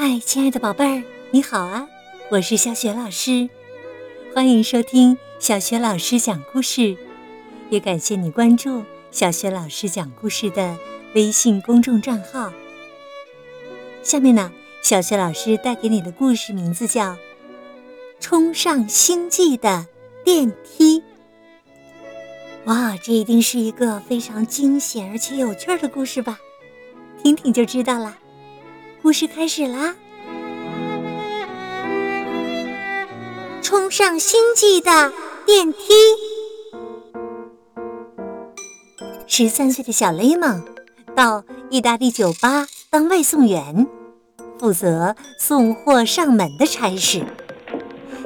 嗨，亲爱的宝贝儿，你好啊！我是小雪老师，欢迎收听小雪老师讲故事，也感谢你关注小雪老师讲故事的微信公众账号。下面呢，小雪老师带给你的故事名字叫《冲上星际的电梯》。哇，这一定是一个非常惊险而且有趣的故事吧？听听就知道啦。故事开始啦！冲上星际的电梯。十三岁的小雷蒙到意大利酒吧当外送员，负责送货上门的差事。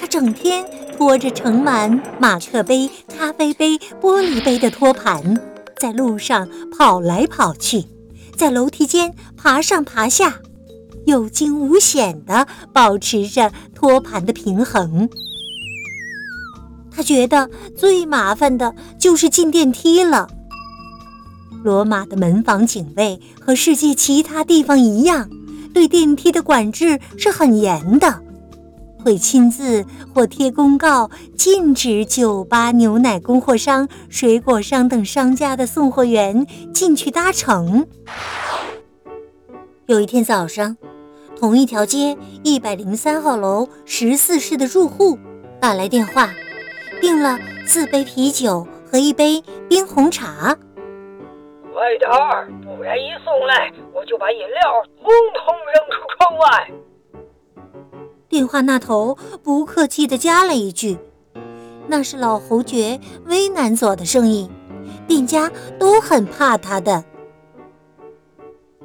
他整天拖着盛满马克杯、咖啡杯、玻璃杯的托盘，在路上跑来跑去，在楼梯间爬上爬下。有惊无险地保持着托盘的平衡。他觉得最麻烦的就是进电梯了。罗马的门房警卫和世界其他地方一样，对电梯的管制是很严的，会亲自或贴公告禁止酒吧、牛奶供货商、水果商等商家的送货员进去搭乘。有一天早上。同一条街一百零三号楼十四室的住户打来电话，订了四杯啤酒和一杯冰红茶。快点儿，不然一送来我就把饮料通通扔出窗外。电话那头不客气地加了一句：“那是老侯爵威南佐的生意，店家都很怕他的。”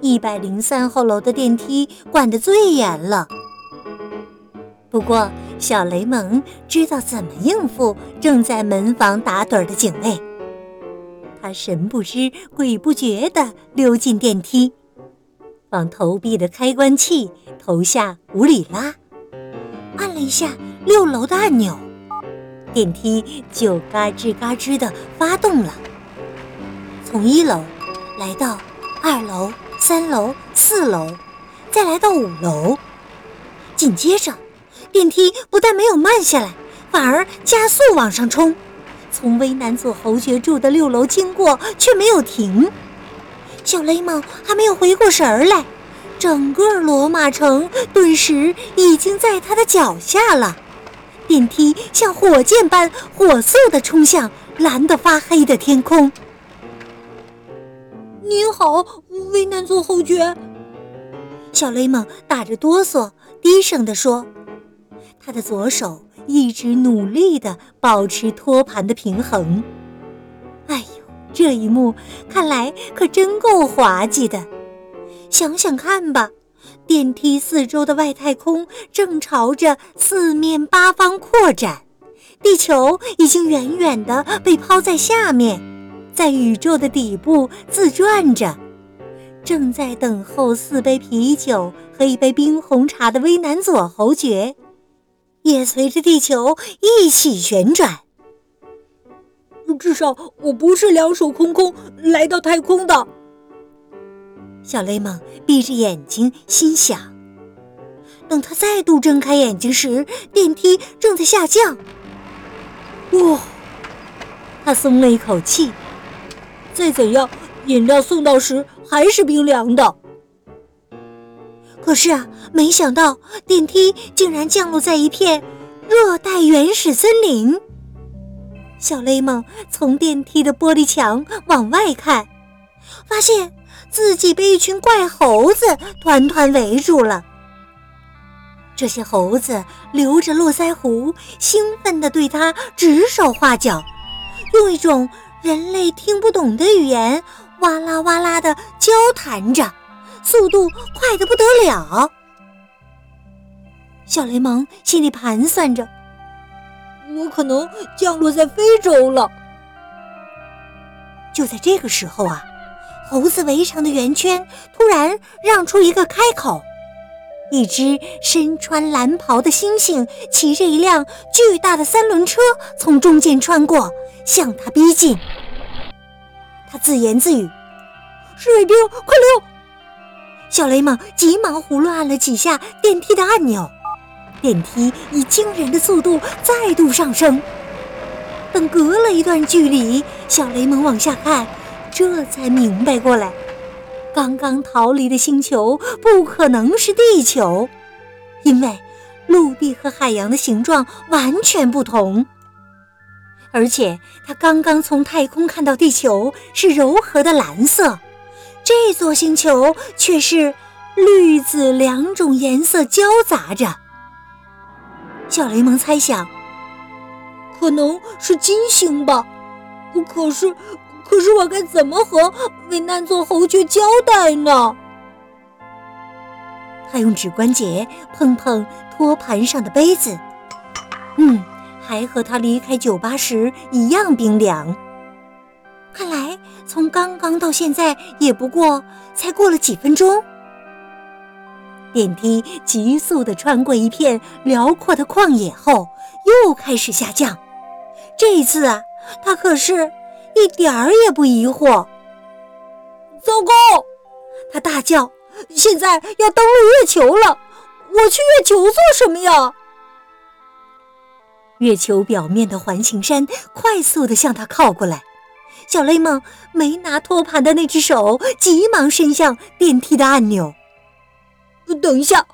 一百零三号楼的电梯管得最严了，不过小雷蒙知道怎么应付正在门房打盹的警卫。他神不知鬼不觉地溜进电梯，往投币的开关器投下五里拉，按了一下六楼的按钮，电梯就嘎吱嘎吱地发动了，从一楼来到二楼。三楼、四楼，再来到五楼，紧接着，电梯不但没有慢下来，反而加速往上冲，从威南佐侯爵住的六楼经过，却没有停。小雷蒙还没有回过神儿来，整个罗马城顿时已经在他的脚下了。电梯像火箭般火速地冲向蓝得发黑的天空。您好，危难座侯爵。小雷蒙打着哆嗦，低声地说：“他的左手一直努力地保持托盘的平衡。”哎呦，这一幕看来可真够滑稽的。想想看吧，电梯四周的外太空正朝着四面八方扩展，地球已经远远地被抛在下面。在宇宙的底部自转着，正在等候四杯啤酒和一杯冰红茶的威南佐侯爵，也随着地球一起旋转。至少我不是两手空空来到太空的。小雷蒙闭着眼睛心想。等他再度睁开眼睛时，电梯正在下降。哇！他松了一口气。再怎样，饮料送到时还是冰凉的。可是啊，没想到电梯竟然降落在一片热带原始森林。小雷蒙从电梯的玻璃墙往外看，发现自己被一群怪猴子团团围住了。这些猴子留着络腮胡，兴奋地对他指手画脚，用一种。人类听不懂的语言，哇啦哇啦的交谈着，速度快得不得了。小雷蒙心里盘算着：“我可能降落在非洲了。”就在这个时候啊，猴子围成的圆圈突然让出一个开口，一只身穿蓝袍的猩猩骑着一辆巨大的三轮车从中间穿过。向他逼近，他自言自语：“水兵，快溜！”小雷蒙急忙胡乱按了几下电梯的按钮，电梯以惊人的速度再度上升。等隔了一段距离，小雷蒙往下看，这才明白过来，刚刚逃离的星球不可能是地球，因为陆地和海洋的形状完全不同。而且他刚刚从太空看到地球是柔和的蓝色，这座星球却是绿紫两种颜色交杂着。小雷蒙猜想，可能是金星吧。可是，可是我该怎么和维难佐侯爵交代呢？他用指关节碰碰托盘上的杯子，嗯。还和他离开酒吧时一样冰凉。看来从刚刚到现在也不过才过了几分钟。电梯急速地穿过一片辽阔的旷野后，又开始下降。这一次啊，他可是一点儿也不疑惑。糟糕！他大叫：“现在要登陆月球了！我去月球做什么呀？”月球表面的环形山快速地向他靠过来，小雷蒙没拿托盘的那只手急忙伸向电梯的按钮。等一下，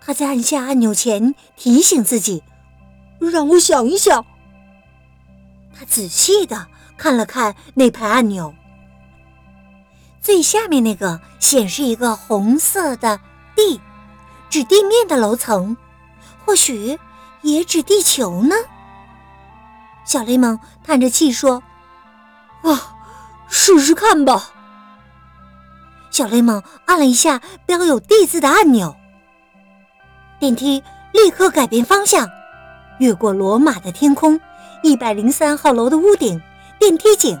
他在按下按钮前提醒自己，让我想一想。仔细地看了看那排按钮，最下面那个显示一个红色的 D，指地面的楼层，或许。也指地球呢？小雷蒙叹着气说：“啊，试试看吧。”小雷蒙按了一下标有 “D” 字的按钮，电梯立刻改变方向，越过罗马的天空，一百零三号楼的屋顶，电梯井，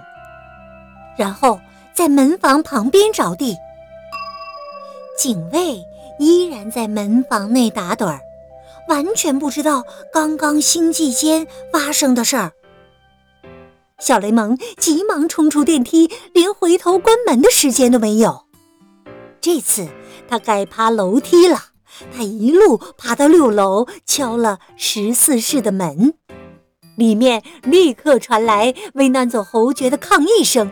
然后在门房旁边着地。警卫依然在门房内打盹儿。完全不知道刚刚星际间发生的事儿。小雷蒙急忙冲出电梯，连回头关门的时间都没有。这次他该爬楼梯了。他一路爬到六楼，敲了十四室的门，里面立刻传来维南佐侯爵的抗议声。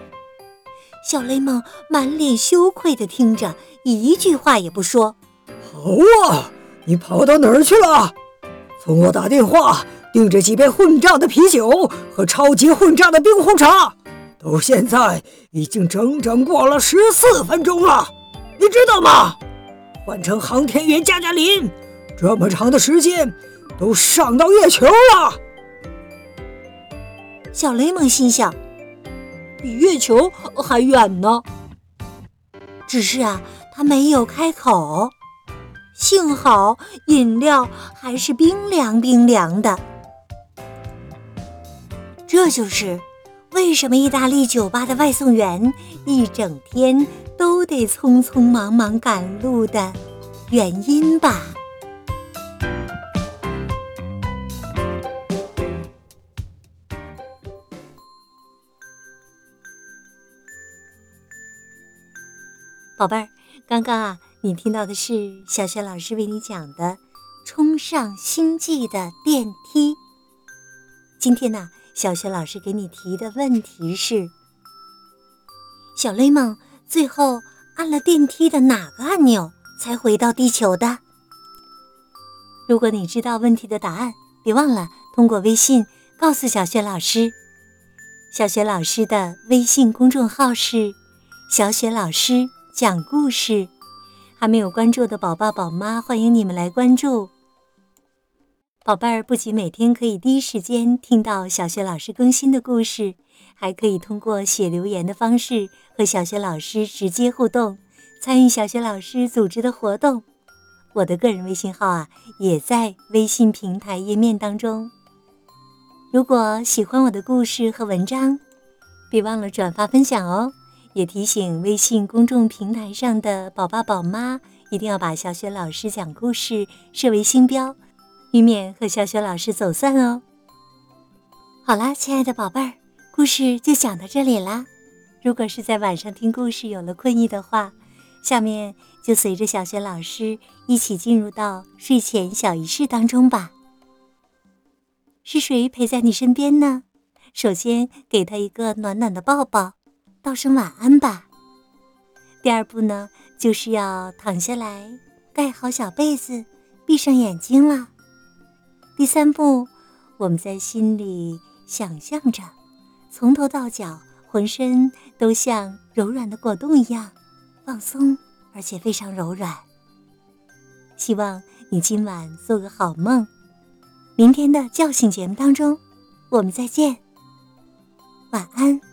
小雷蒙满脸羞愧地听着，一句话也不说。好啊。你跑到哪儿去了？从我打电话订这几杯混账的啤酒和超级混账的冰红茶，到现在已经整整过了十四分钟了，你知道吗？换成航天员加加林，这么长的时间都上到月球了。小雷蒙心想，比月球还远呢。只是啊，他没有开口。幸好饮料还是冰凉冰凉的，这就是为什么意大利酒吧的外送员一整天都得匆匆忙忙赶路的原因吧。宝贝儿，刚刚啊。你听到的是小雪老师为你讲的《冲上星际的电梯》。今天呢，小雪老师给你提的问题是：小雷蒙最后按了电梯的哪个按钮才回到地球的？如果你知道问题的答案，别忘了通过微信告诉小雪老师。小雪老师的微信公众号是“小雪老师讲故事”。还没有关注的宝爸宝妈，欢迎你们来关注。宝贝儿不仅每天可以第一时间听到小学老师更新的故事，还可以通过写留言的方式和小学老师直接互动，参与小学老师组织的活动。我的个人微信号啊，也在微信平台页面当中。如果喜欢我的故事和文章，别忘了转发分享哦。也提醒微信公众平台上的宝爸宝妈，一定要把小雪老师讲故事设为星标，以免和小雪老师走散哦。好啦，亲爱的宝贝儿，故事就讲到这里啦。如果是在晚上听故事有了困意的话，下面就随着小雪老师一起进入到睡前小仪式当中吧。是谁陪在你身边呢？首先给他一个暖暖的抱抱，道声晚安吧。第二步呢，就是要躺下来，盖好小被子，闭上眼睛了。第三步，我们在心里想象着，从头到脚，浑身都像柔软的果冻一样放松，而且非常柔软。希望你今晚做个好梦。明天的叫醒节目当中，我们再见。晚安。